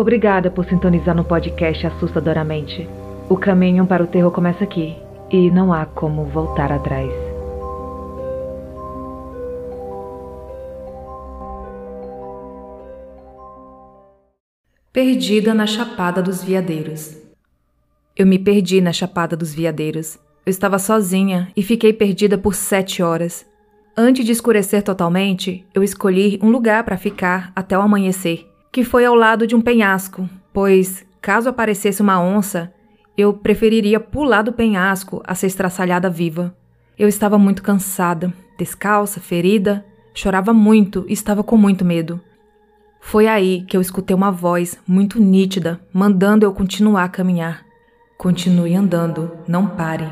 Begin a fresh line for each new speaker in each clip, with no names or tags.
Obrigada por sintonizar no podcast Assustadoramente. O caminho para o terror começa aqui e não há como voltar atrás.
Perdida na Chapada dos Veadeiros. Eu me perdi na Chapada dos Veadeiros. Eu estava sozinha e fiquei perdida por sete horas. Antes de escurecer totalmente, eu escolhi um lugar para ficar até o amanhecer, que foi ao lado de um penhasco, pois, caso aparecesse uma onça, eu preferiria pular do penhasco a ser estraçalhada viva. Eu estava muito cansada, descalça, ferida, chorava muito e estava com muito medo. Foi aí que eu escutei uma voz muito nítida mandando eu continuar a caminhar. Continue andando, não pare.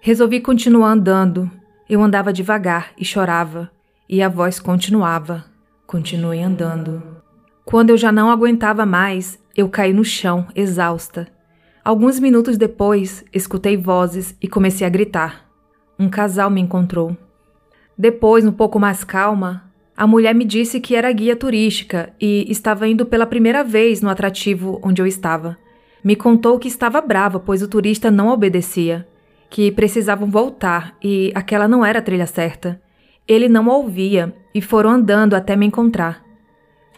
Resolvi continuar andando, eu andava devagar e chorava, e a voz continuava: Continue andando. Quando eu já não aguentava mais, eu caí no chão, exausta. Alguns minutos depois, escutei vozes e comecei a gritar. Um casal me encontrou. Depois, um pouco mais calma, a mulher me disse que era guia turística e estava indo pela primeira vez no atrativo onde eu estava. Me contou que estava brava, pois o turista não obedecia que precisavam voltar e aquela não era a trilha certa. Ele não ouvia e foram andando até me encontrar.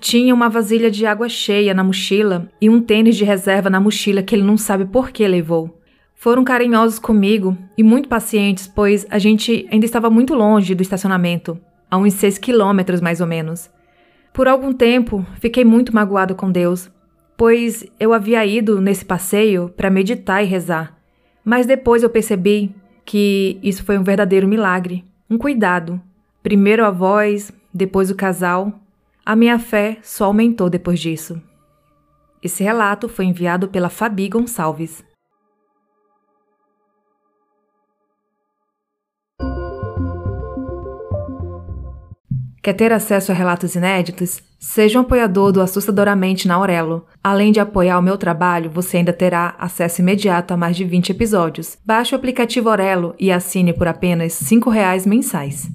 Tinha uma vasilha de água cheia na mochila e um tênis de reserva na mochila que ele não sabe por que levou. Foram carinhosos comigo e muito pacientes, pois a gente ainda estava muito longe do estacionamento, a uns seis quilômetros mais ou menos. Por algum tempo, fiquei muito magoado com Deus, pois eu havia ido nesse passeio para meditar e rezar. Mas depois eu percebi que isso foi um verdadeiro milagre, um cuidado. Primeiro a voz, depois o casal. A minha fé só aumentou depois disso. Esse relato foi enviado pela Fabi Gonçalves. Quer ter acesso a relatos inéditos? Seja um apoiador do Assustadoramente na Aurelo. Além de apoiar o meu trabalho, você ainda terá acesso imediato a mais de 20 episódios. Baixe o aplicativo Aurelo e assine por apenas R$ 5,00 mensais.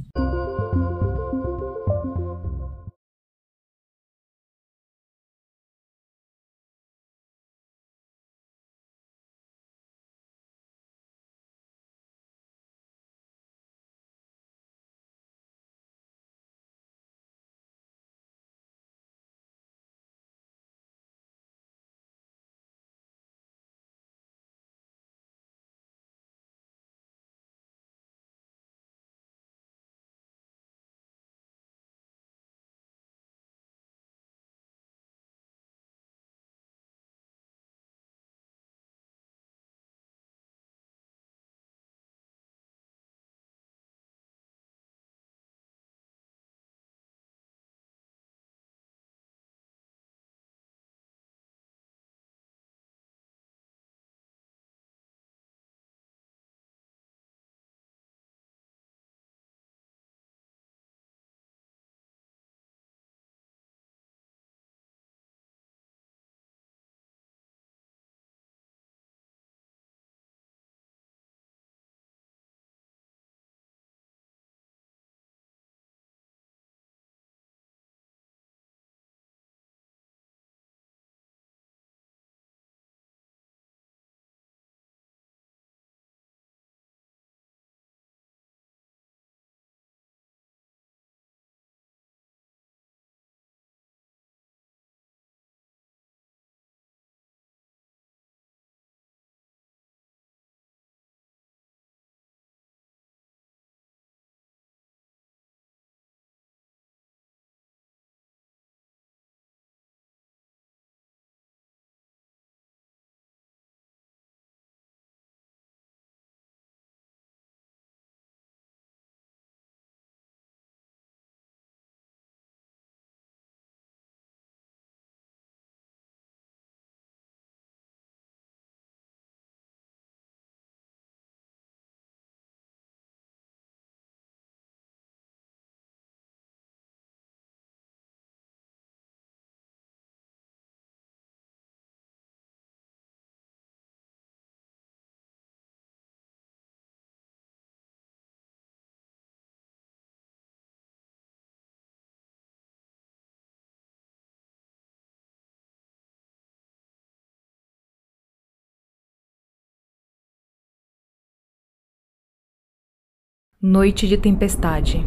Noite de tempestade.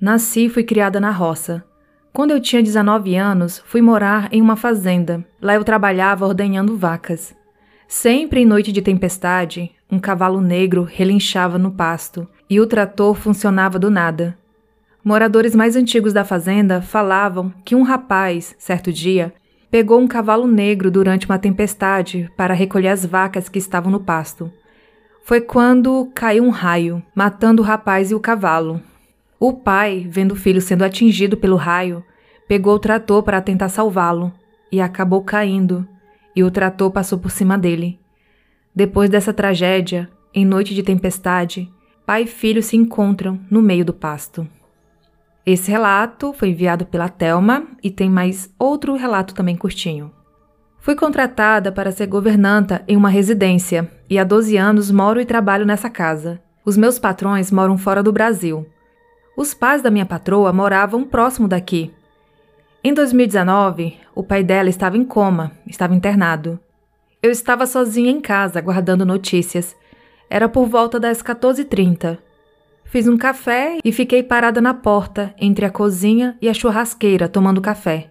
Nasci e fui criada na roça. Quando eu tinha 19 anos, fui morar em uma fazenda. Lá eu trabalhava ordenhando vacas. Sempre em noite de tempestade, um cavalo negro relinchava no pasto e o trator funcionava do nada. Moradores mais antigos da fazenda falavam que um rapaz, certo dia, pegou um cavalo negro durante uma tempestade para recolher as vacas que estavam no pasto. Foi quando caiu um raio, matando o rapaz e o cavalo. O pai, vendo o filho sendo atingido pelo raio, pegou o trator para tentar salvá-lo e acabou caindo, e o trator passou por cima dele. Depois dessa tragédia, em noite de tempestade, pai e filho se encontram no meio do pasto. Esse relato foi enviado pela Telma e tem mais outro relato também curtinho. Fui contratada para ser governanta em uma residência e há 12 anos moro e trabalho nessa casa. Os meus patrões moram fora do Brasil. Os pais da minha patroa moravam próximo daqui. Em 2019, o pai dela estava em coma, estava internado. Eu estava sozinha em casa, guardando notícias. Era por volta das 14h30. Fiz um café e fiquei parada na porta, entre a cozinha e a churrasqueira, tomando café.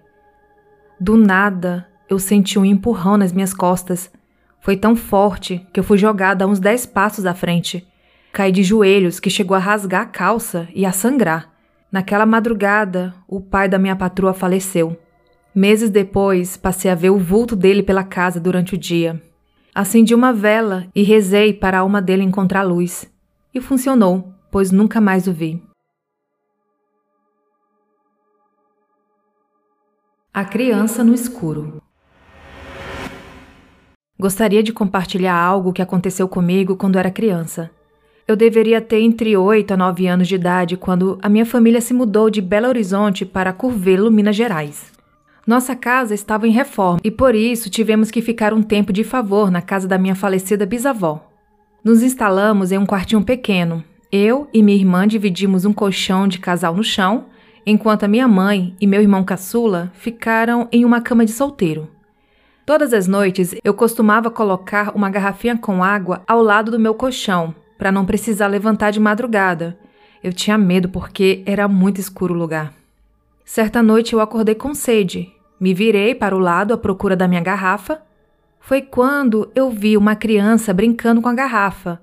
Do nada, eu senti um empurrão nas minhas costas. Foi tão forte que eu fui jogada a uns dez passos à frente. Caí de joelhos que chegou a rasgar a calça e a sangrar. Naquela madrugada, o pai da minha patroa faleceu. Meses depois, passei a ver o vulto dele pela casa durante o dia. Acendi uma vela e rezei para a alma dele encontrar luz. E funcionou pois nunca mais o vi. A criança no escuro. Gostaria de compartilhar algo que aconteceu comigo quando era criança. Eu deveria ter entre 8 a 9 anos de idade quando a minha família se mudou de Belo Horizonte para Curvelo, Minas Gerais. Nossa casa estava em reforma e por isso tivemos que ficar um tempo de favor na casa da minha falecida bisavó. Nos instalamos em um quartinho pequeno, eu e minha irmã dividimos um colchão de casal no chão, enquanto a minha mãe e meu irmão caçula ficaram em uma cama de solteiro. Todas as noites eu costumava colocar uma garrafinha com água ao lado do meu colchão, para não precisar levantar de madrugada. Eu tinha medo porque era muito escuro o lugar. Certa noite eu acordei com sede. Me virei para o lado à procura da minha garrafa. Foi quando eu vi uma criança brincando com a garrafa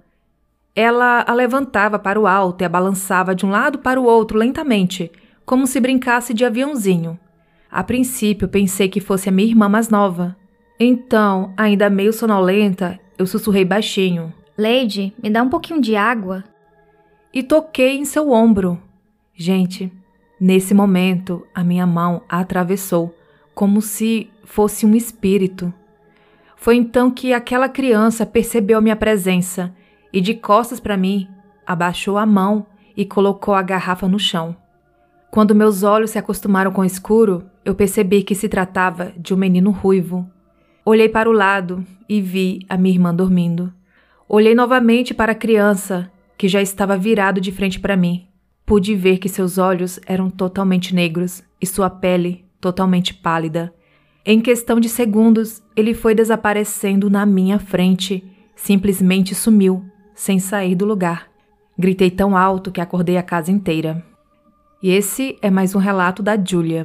ela a levantava para o alto e a balançava de um lado para o outro lentamente, como se brincasse de aviãozinho. A princípio pensei que fosse a minha irmã mais nova. Então, ainda meio sonolenta, eu sussurrei baixinho:
Lady, me dá um pouquinho de água.
E toquei em seu ombro. Gente, nesse momento, a minha mão a atravessou, como se fosse um espírito. Foi então que aquela criança percebeu a minha presença e, de costas para mim, abaixou a mão e colocou a garrafa no chão. Quando meus olhos se acostumaram com o escuro, eu percebi que se tratava de um menino ruivo. Olhei para o lado e vi a minha irmã dormindo. Olhei novamente para a criança, que já estava virado de frente para mim. Pude ver que seus olhos eram totalmente negros e sua pele totalmente pálida. Em questão de segundos, ele foi desaparecendo na minha frente, simplesmente sumiu sem sair do lugar. Gritei tão alto que acordei a casa inteira. E esse é mais um relato da Julia.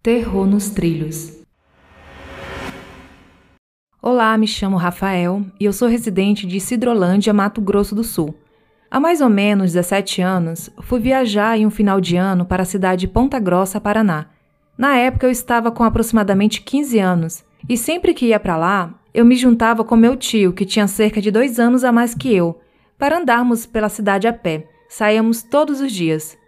Terror nos trilhos. Olá, me chamo Rafael e eu sou residente de Cidrolândia, Mato Grosso do Sul. Há mais ou menos 17 anos, fui viajar em um final de ano para a cidade de Ponta Grossa, Paraná. Na época eu estava com aproximadamente 15 anos e sempre que ia para lá, eu me juntava com meu tio, que tinha cerca de dois anos a mais que eu, para andarmos pela cidade a pé. Saíamos todos os dias.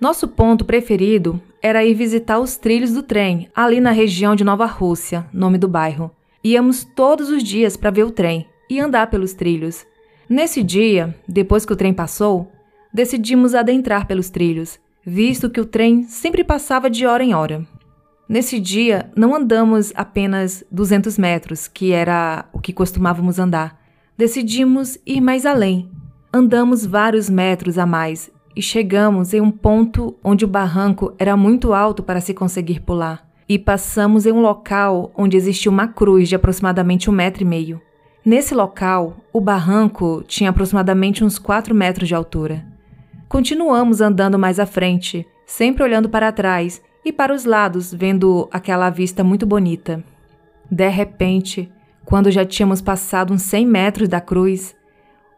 Nosso ponto preferido era ir visitar os trilhos do trem, ali na região de Nova Rússia, nome do bairro. Íamos todos os dias para ver o trem e andar pelos trilhos. Nesse dia, depois que o trem passou, decidimos adentrar pelos trilhos, visto que o trem sempre passava de hora em hora. Nesse dia, não andamos apenas 200 metros, que era o que costumávamos andar. Decidimos ir mais além. Andamos vários metros a mais e chegamos em um ponto onde o barranco era muito alto para se conseguir pular e passamos em um local onde existia uma cruz de aproximadamente um metro e meio. Nesse local, o barranco tinha aproximadamente uns 4 metros de altura. Continuamos andando mais à frente, sempre olhando para trás e para os lados, vendo aquela vista muito bonita. De repente, quando já tínhamos passado uns 100 metros da cruz,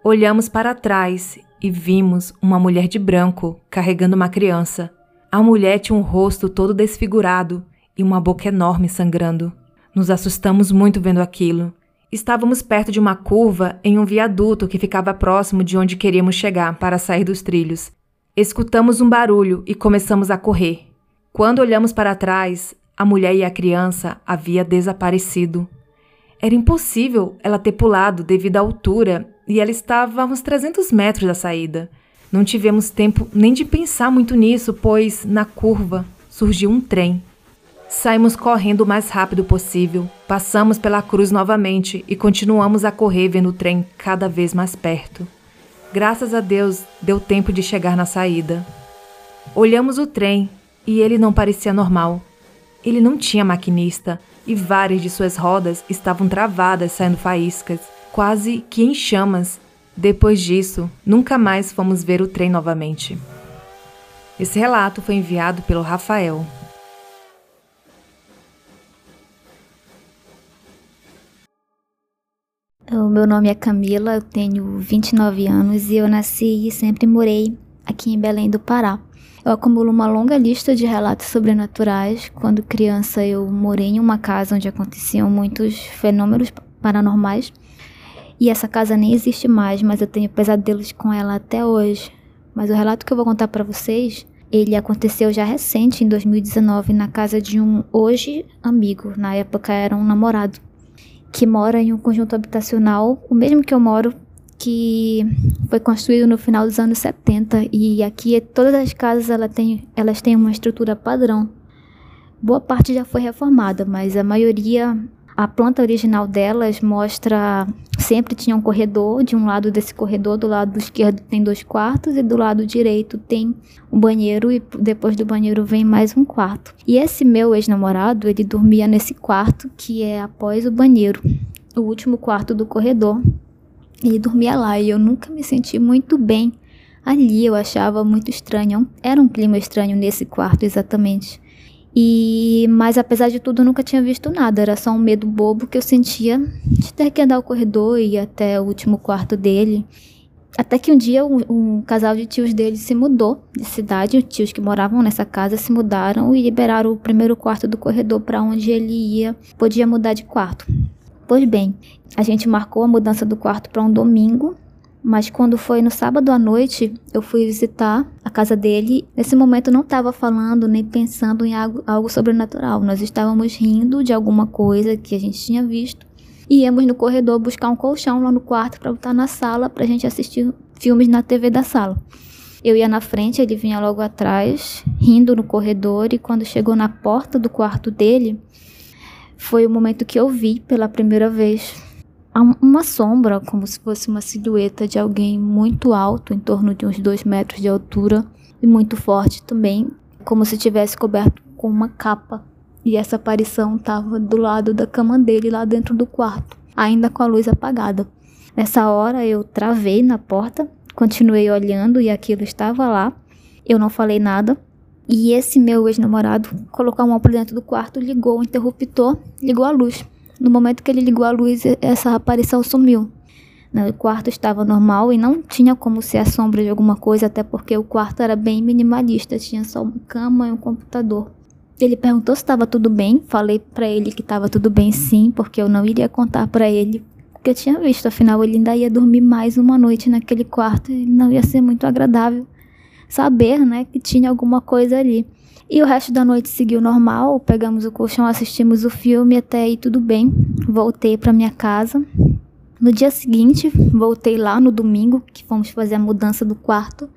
olhamos para trás e vimos uma mulher de branco carregando uma criança. A mulher tinha um rosto todo desfigurado e uma boca enorme sangrando. Nos assustamos muito vendo aquilo. Estávamos perto de uma curva em um viaduto que ficava próximo de onde queríamos chegar para sair dos trilhos. Escutamos um barulho e começamos a correr. Quando olhamos para trás, a mulher e a criança havia desaparecido. Era impossível ela ter pulado devido à altura e ela estava a uns 300 metros da saída. Não tivemos tempo nem de pensar muito nisso, pois na curva surgiu um trem. Saímos correndo o mais rápido possível, passamos pela cruz novamente e continuamos a correr vendo o trem cada vez mais perto. Graças a Deus, deu tempo de chegar na saída. Olhamos o trem e ele não parecia normal. Ele não tinha maquinista e várias de suas rodas estavam travadas, saindo faíscas, quase que em chamas. Depois disso, nunca mais fomos ver o trem novamente. Esse relato foi enviado pelo Rafael.
O meu nome é Camila, eu tenho 29 anos e eu nasci e sempre morei aqui em Belém do Pará. Eu acumulo uma longa lista de relatos sobrenaturais. Quando criança, eu morei em uma casa onde aconteciam muitos fenômenos paranormais. E essa casa nem existe mais, mas eu tenho pesadelos com ela até hoje. Mas o relato que eu vou contar para vocês, ele aconteceu já recente, em 2019, na casa de um hoje amigo. Na época era um namorado que mora em um conjunto habitacional, o mesmo que eu moro, que foi construído no final dos anos 70 e aqui todas as casas ela tem, elas têm uma estrutura padrão. Boa parte já foi reformada, mas a maioria a planta original delas mostra sempre tinha um corredor, de um lado desse corredor, do lado esquerdo tem dois quartos e do lado direito tem um banheiro e depois do banheiro vem mais um quarto. E esse meu ex-namorado, ele dormia nesse quarto que é após o banheiro, o último quarto do corredor. Ele dormia lá e eu nunca me senti muito bem ali, eu achava muito estranho. Era um clima estranho nesse quarto exatamente. E mas apesar de tudo eu nunca tinha visto nada, era só um medo bobo que eu sentia de ter que andar o corredor e ir até o último quarto dele. Até que um dia um, um, casal de tios dele se mudou de cidade, os tios que moravam nessa casa se mudaram e liberaram o primeiro quarto do corredor para onde ele ia, podia mudar de quarto. Pois bem, a gente marcou a mudança do quarto para um domingo mas quando foi no sábado à noite, eu fui visitar a casa dele. Nesse momento não estava falando nem pensando em algo, algo sobrenatural. Nós estávamos rindo de alguma coisa que a gente tinha visto. E íamos no corredor buscar um colchão lá no quarto para botar na sala para a gente assistir filmes na TV da sala. Eu ia na frente, ele vinha logo atrás, rindo no corredor, e quando chegou na porta do quarto dele, foi o momento que eu vi pela primeira vez uma sombra, como se fosse uma silhueta de alguém muito alto, em torno de uns dois metros de altura, e muito forte também, como se tivesse coberto com uma capa. E essa aparição estava do lado da cama dele, lá dentro do quarto, ainda com a luz apagada. Nessa hora eu travei na porta, continuei olhando e aquilo estava lá. Eu não falei nada, E esse meu ex-namorado colocou mão pra dentro do quarto, ligou o interruptor, ligou a luz. No momento que ele ligou a luz, essa aparição sumiu. O quarto estava normal e não tinha como ser a sombra de alguma coisa, até porque o quarto era bem minimalista, tinha só uma cama e um computador. Ele perguntou se estava tudo bem, falei para ele que estava tudo bem sim, porque eu não iria contar para ele o que eu tinha visto, afinal ele ainda ia dormir mais uma noite naquele quarto e não ia ser muito agradável saber, né, que tinha alguma coisa ali. E o resto da noite seguiu normal, pegamos o colchão, assistimos o filme, até aí tudo bem. Voltei para minha casa, no dia seguinte, voltei lá no domingo, que fomos fazer a mudança do quarto.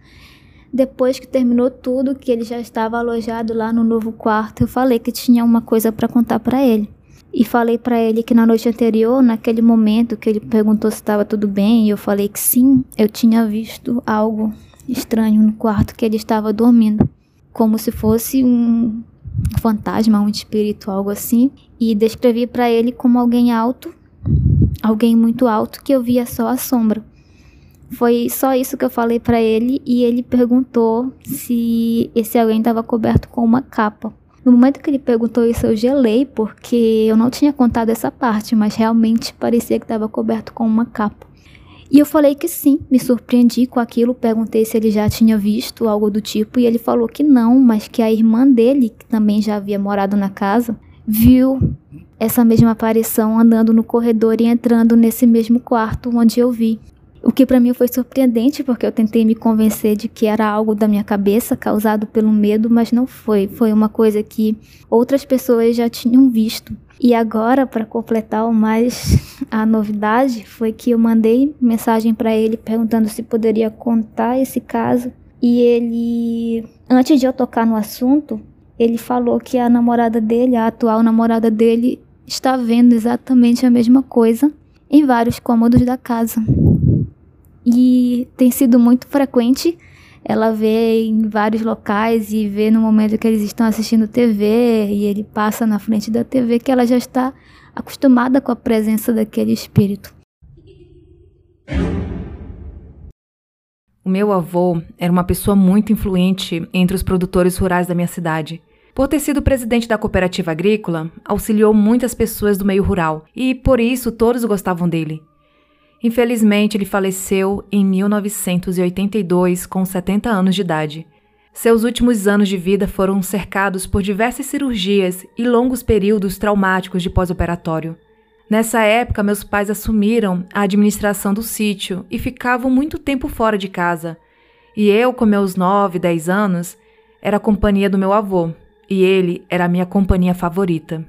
Depois que terminou tudo, que ele já estava alojado lá no novo quarto, eu falei que tinha uma coisa para contar para ele. E falei para ele que na noite anterior, naquele momento que ele perguntou se estava tudo bem, e eu falei que sim, eu tinha visto algo estranho no quarto que ele estava dormindo, como se fosse um fantasma, um espírito, algo assim, e descrevi para ele como alguém alto alguém muito alto que eu via só a sombra. Foi só isso que eu falei para ele e ele perguntou se esse alguém estava coberto com uma capa. No momento que ele perguntou isso, eu gelei, porque eu não tinha contado essa parte, mas realmente parecia que estava coberto com uma capa. E eu falei que sim, me surpreendi com aquilo, perguntei se ele já tinha visto algo do tipo, e ele falou que não, mas que a irmã dele, que também já havia morado na casa, viu essa mesma aparição andando no corredor e entrando nesse mesmo quarto onde eu vi. O que para mim foi surpreendente, porque eu tentei me convencer de que era algo da minha cabeça causado pelo medo, mas não foi. Foi uma coisa que outras pessoas já tinham visto. E agora, para completar o mais a novidade, foi que eu mandei mensagem para ele perguntando se poderia contar esse caso. E ele, antes de eu tocar no assunto, ele falou que a namorada dele, a atual namorada dele, está vendo exatamente a mesma coisa em vários cômodos da casa. E tem sido muito frequente ela vê em vários locais e vê no momento que eles estão assistindo TV e ele passa na frente da TV que ela já está acostumada com a presença daquele espírito.
O meu avô era uma pessoa muito influente entre os produtores rurais da minha cidade. Por ter sido presidente da cooperativa agrícola, auxiliou muitas pessoas do meio rural e, por isso, todos gostavam dele. Infelizmente, ele faleceu em 1982, com 70 anos de idade. Seus últimos anos de vida foram cercados por diversas cirurgias e longos períodos traumáticos de pós-operatório. Nessa época, meus pais assumiram a administração do sítio e ficavam muito tempo fora de casa. E eu, com meus 9, 10 anos, era a companhia do meu avô, e ele era a minha companhia favorita.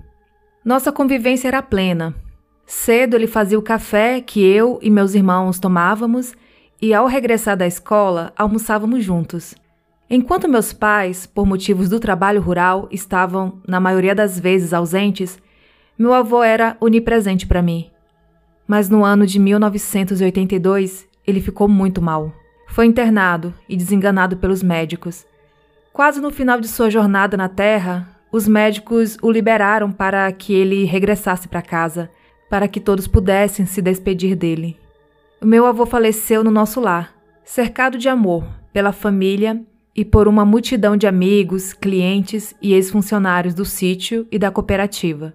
Nossa convivência era plena. Cedo ele fazia o café que eu e meus irmãos tomávamos e, ao regressar da escola, almoçávamos juntos. Enquanto meus pais, por motivos do trabalho rural, estavam, na maioria das vezes, ausentes, meu avô era onipresente para mim. Mas no ano de 1982, ele ficou muito mal. Foi internado e desenganado pelos médicos. Quase no final de sua jornada na Terra, os médicos o liberaram para que ele regressasse para casa, para que todos pudessem se despedir dele. O meu avô faleceu no nosso lar, cercado de amor pela família e por uma multidão de amigos, clientes e ex-funcionários do sítio e da cooperativa.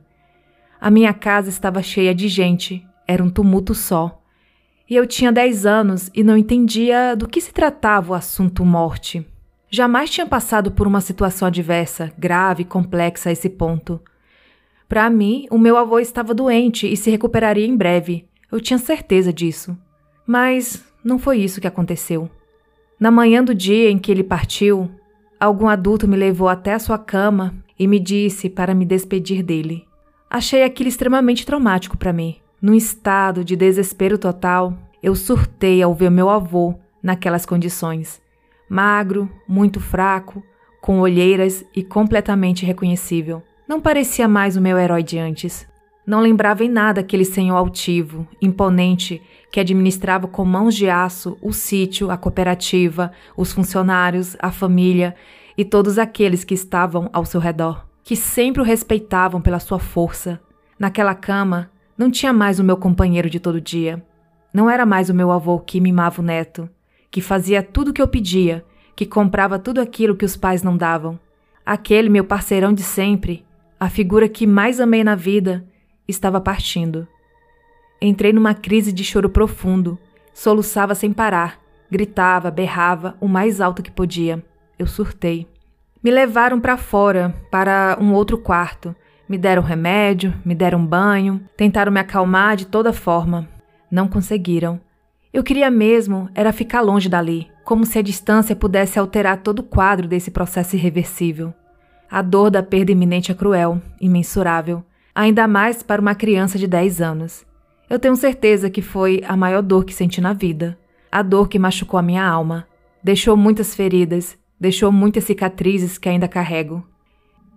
A minha casa estava cheia de gente, era um tumulto só. E eu tinha dez anos e não entendia do que se tratava o assunto morte. Jamais tinha passado por uma situação adversa, grave e complexa a esse ponto. Para mim, o meu avô estava doente e se recuperaria em breve. Eu tinha certeza disso. Mas não foi isso que aconteceu. Na manhã do dia em que ele partiu, algum adulto me levou até a sua cama e me disse para me despedir dele. Achei aquilo extremamente traumático para mim. Num estado de desespero total, eu surtei ao ver meu avô naquelas condições magro, muito fraco, com olheiras e completamente reconhecível. Não parecia mais o meu herói de antes. Não lembrava em nada aquele senhor altivo, imponente, que administrava com mãos de aço o sítio, a cooperativa, os funcionários, a família e todos aqueles que estavam ao seu redor, que sempre o respeitavam pela sua força. Naquela cama, não tinha mais o meu companheiro de todo dia. Não era mais o meu avô que mimava o neto que fazia tudo o que eu pedia, que comprava tudo aquilo que os pais não davam. Aquele meu parceirão de sempre, a figura que mais amei na vida, estava partindo. Entrei numa crise de choro profundo, soluçava sem parar, gritava, berrava o mais alto que podia. Eu surtei. Me levaram para fora, para um outro quarto. Me deram remédio, me deram banho, tentaram me acalmar de toda forma. Não conseguiram. Eu queria mesmo era ficar longe dali, como se a distância pudesse alterar todo o quadro desse processo irreversível. A dor da perda iminente é cruel, imensurável, ainda mais para uma criança de 10 anos. Eu tenho certeza que foi a maior dor que senti na vida, a dor que machucou a minha alma, deixou muitas feridas, deixou muitas cicatrizes que ainda carrego.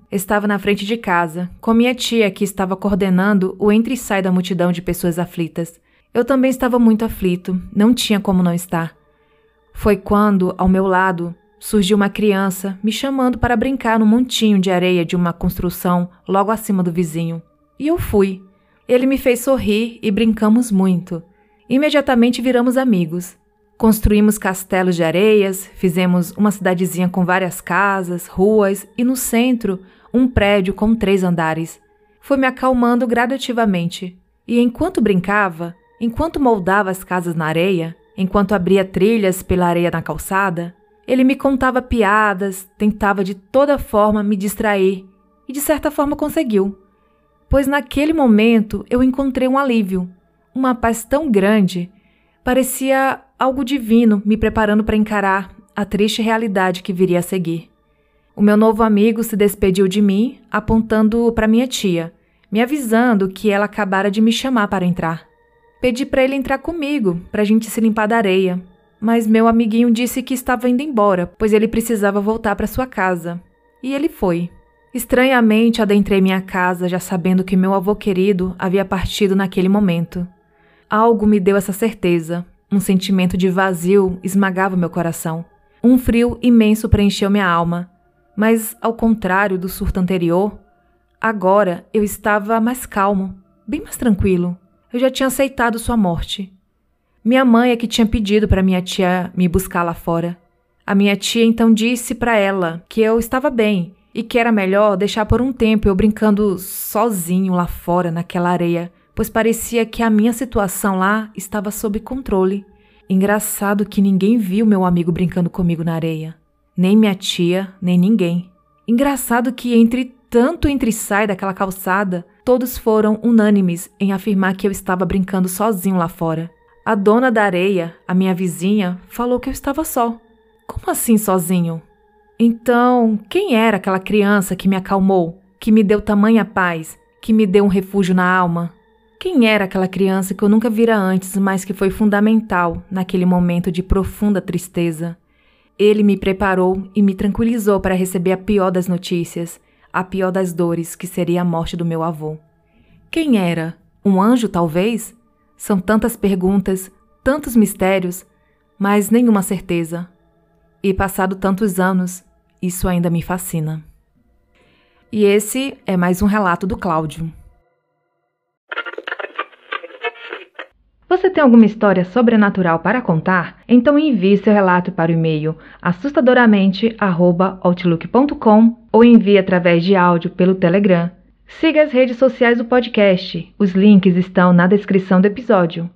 Estava na frente de casa, com minha tia que estava coordenando o entre e sai da multidão de pessoas aflitas. Eu também estava muito aflito, não tinha como não estar. Foi quando, ao meu lado, surgiu uma criança me chamando para brincar no montinho de areia de uma construção logo acima do vizinho. E eu fui. Ele me fez sorrir e brincamos muito. Imediatamente viramos amigos. Construímos castelos de areias, fizemos uma cidadezinha com várias casas, ruas e no centro um prédio com três andares. Foi me acalmando gradativamente. E enquanto brincava, enquanto moldava as casas na areia, enquanto abria trilhas pela areia na calçada, ele me contava piadas, tentava de toda forma me distrair e de certa forma conseguiu. Pois naquele momento eu encontrei um alívio, uma paz tão grande, parecia algo divino me preparando para encarar a triste realidade que viria a seguir. O meu novo amigo se despediu de mim, apontando para minha tia, me avisando que ela acabara de me chamar para entrar. Pedi para ele entrar comigo, para a gente se limpar da areia, mas meu amiguinho disse que estava indo embora, pois ele precisava voltar para sua casa. E ele foi. Estranhamente adentrei minha casa, já sabendo que meu avô querido havia partido naquele momento. Algo me deu essa certeza, um sentimento de vazio esmagava meu coração. Um frio imenso preencheu minha alma. Mas, ao contrário do surto anterior, agora eu estava mais calmo, bem mais tranquilo. Eu já tinha aceitado sua morte. Minha mãe é que tinha pedido para minha tia me buscar lá fora. A minha tia então disse para ela que eu estava bem e que era melhor deixar por um tempo eu brincando sozinho lá fora naquela areia pois parecia que a minha situação lá estava sob controle. Engraçado que ninguém viu meu amigo brincando comigo na areia. Nem minha tia, nem ninguém. Engraçado que entre tanto entre sai daquela calçada, todos foram unânimes em afirmar que eu estava brincando sozinho lá fora. A dona da areia, a minha vizinha, falou que eu estava só. Como assim sozinho? Então, quem era aquela criança que me acalmou, que me deu tamanha paz, que me deu um refúgio na alma? Quem era aquela criança que eu nunca vira antes, mas que foi fundamental naquele momento de profunda tristeza? Ele me preparou e me tranquilizou para receber a pior das notícias, a pior das dores, que seria a morte do meu avô. Quem era? Um anjo, talvez? São tantas perguntas, tantos mistérios, mas nenhuma certeza. E passado tantos anos, isso ainda me fascina. E esse é mais um relato do Cláudio.
Você tem alguma história sobrenatural para contar? Então envie seu relato para o e-mail assustadoramente@outlook.com ou envie através de áudio pelo Telegram. Siga as redes sociais do podcast. Os links estão na descrição do episódio.